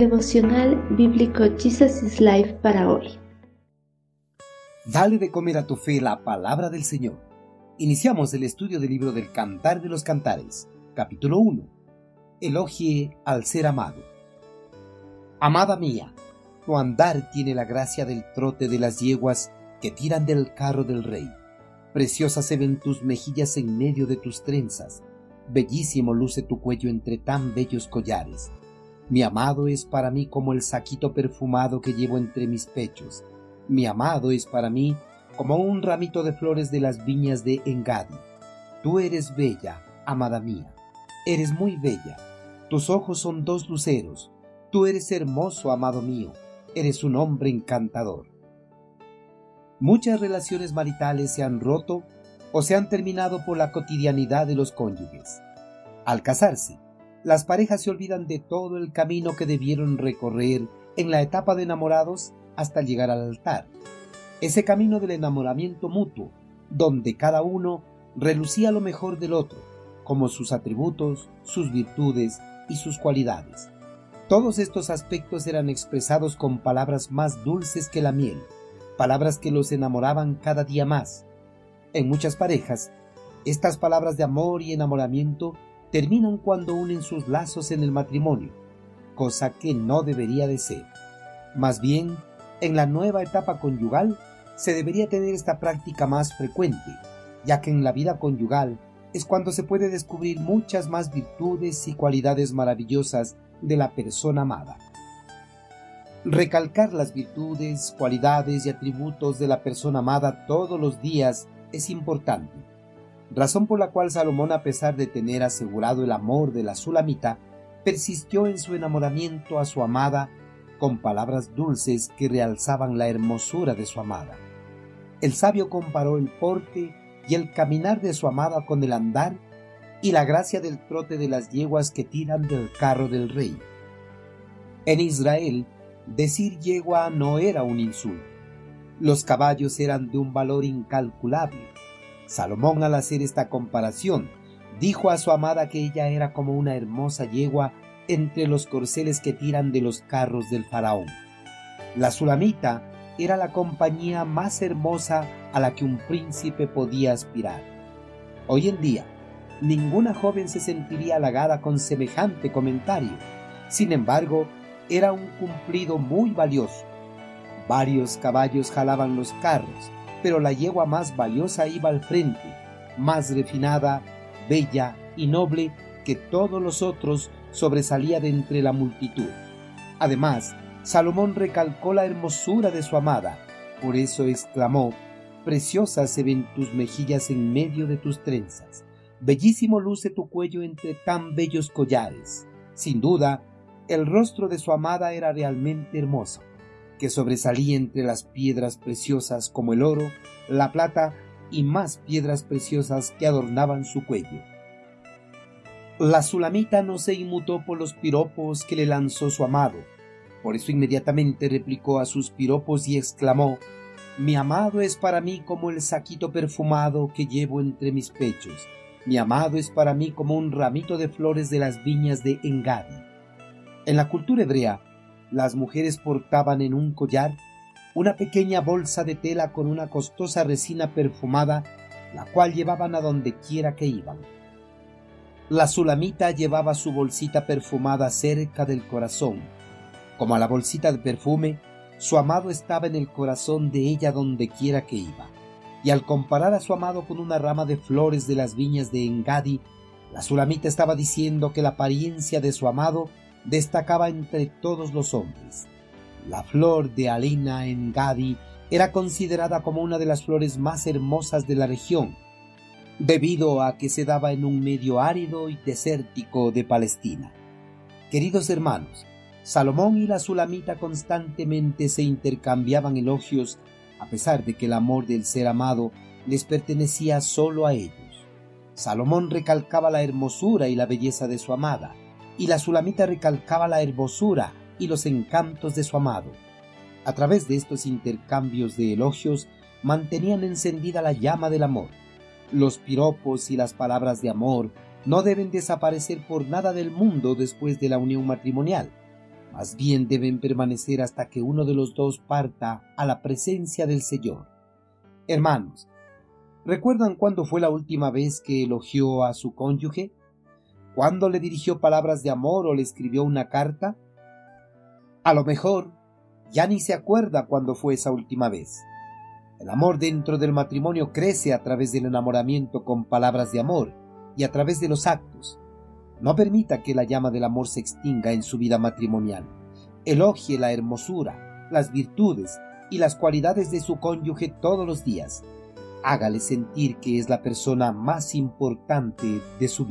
Devocional Bíblico Jesus is Life para hoy. Dale de comer a tu fe la palabra del Señor. Iniciamos el estudio del libro del Cantar de los Cantares, capítulo 1. Elogie al ser amado. Amada mía, tu andar tiene la gracia del trote de las yeguas que tiran del carro del rey. Preciosas se ven tus mejillas en medio de tus trenzas. Bellísimo luce tu cuello entre tan bellos collares. Mi amado es para mí como el saquito perfumado que llevo entre mis pechos. Mi amado es para mí como un ramito de flores de las viñas de Engadi. Tú eres bella, amada mía. Eres muy bella. Tus ojos son dos luceros. Tú eres hermoso, amado mío. Eres un hombre encantador. Muchas relaciones maritales se han roto o se han terminado por la cotidianidad de los cónyuges. Al casarse, las parejas se olvidan de todo el camino que debieron recorrer en la etapa de enamorados hasta llegar al altar. Ese camino del enamoramiento mutuo, donde cada uno relucía lo mejor del otro, como sus atributos, sus virtudes y sus cualidades. Todos estos aspectos eran expresados con palabras más dulces que la miel, palabras que los enamoraban cada día más. En muchas parejas, estas palabras de amor y enamoramiento terminan cuando unen sus lazos en el matrimonio, cosa que no debería de ser. Más bien, en la nueva etapa conyugal se debería tener esta práctica más frecuente, ya que en la vida conyugal es cuando se puede descubrir muchas más virtudes y cualidades maravillosas de la persona amada. Recalcar las virtudes, cualidades y atributos de la persona amada todos los días es importante razón por la cual Salomón, a pesar de tener asegurado el amor de la Sulamita, persistió en su enamoramiento a su amada con palabras dulces que realzaban la hermosura de su amada. El sabio comparó el porte y el caminar de su amada con el andar y la gracia del trote de las yeguas que tiran del carro del rey. En Israel, decir yegua no era un insulto. Los caballos eran de un valor incalculable Salomón al hacer esta comparación dijo a su amada que ella era como una hermosa yegua entre los corceles que tiran de los carros del faraón. La Sulamita era la compañía más hermosa a la que un príncipe podía aspirar. Hoy en día, ninguna joven se sentiría halagada con semejante comentario. Sin embargo, era un cumplido muy valioso. Varios caballos jalaban los carros, pero la yegua más valiosa iba al frente, más refinada, bella y noble que todos los otros sobresalía de entre la multitud. Además, Salomón recalcó la hermosura de su amada, por eso exclamó, Preciosa se ven tus mejillas en medio de tus trenzas, bellísimo luce tu cuello entre tan bellos collares. Sin duda, el rostro de su amada era realmente hermoso que sobresalía entre las piedras preciosas como el oro, la plata y más piedras preciosas que adornaban su cuello. La Sulamita no se inmutó por los piropos que le lanzó su amado, por eso inmediatamente replicó a sus piropos y exclamó Mi amado es para mí como el saquito perfumado que llevo entre mis pechos, mi amado es para mí como un ramito de flores de las viñas de Engadi. En la cultura hebrea, las mujeres portaban en un collar una pequeña bolsa de tela con una costosa resina perfumada, la cual llevaban a donde quiera que iban. La Sulamita llevaba su bolsita perfumada cerca del corazón. Como a la bolsita de perfume, su amado estaba en el corazón de ella donde quiera que iba. Y al comparar a su amado con una rama de flores de las viñas de Engadi, la Sulamita estaba diciendo que la apariencia de su amado destacaba entre todos los hombres. La flor de Alina en Gadi era considerada como una de las flores más hermosas de la región, debido a que se daba en un medio árido y desértico de Palestina. Queridos hermanos, Salomón y la Sulamita constantemente se intercambiaban elogios a pesar de que el amor del ser amado les pertenecía solo a ellos. Salomón recalcaba la hermosura y la belleza de su amada, y la Sulamita recalcaba la hermosura y los encantos de su amado. A través de estos intercambios de elogios mantenían encendida la llama del amor. Los piropos y las palabras de amor no deben desaparecer por nada del mundo después de la unión matrimonial. Más bien deben permanecer hasta que uno de los dos parta a la presencia del Señor. Hermanos, ¿recuerdan cuándo fue la última vez que elogió a su cónyuge? ¿Cuándo le dirigió palabras de amor o le escribió una carta? A lo mejor ya ni se acuerda cuándo fue esa última vez. El amor dentro del matrimonio crece a través del enamoramiento con palabras de amor y a través de los actos. No permita que la llama del amor se extinga en su vida matrimonial. Elogie la hermosura, las virtudes y las cualidades de su cónyuge todos los días. Hágale sentir que es la persona más importante de su vida.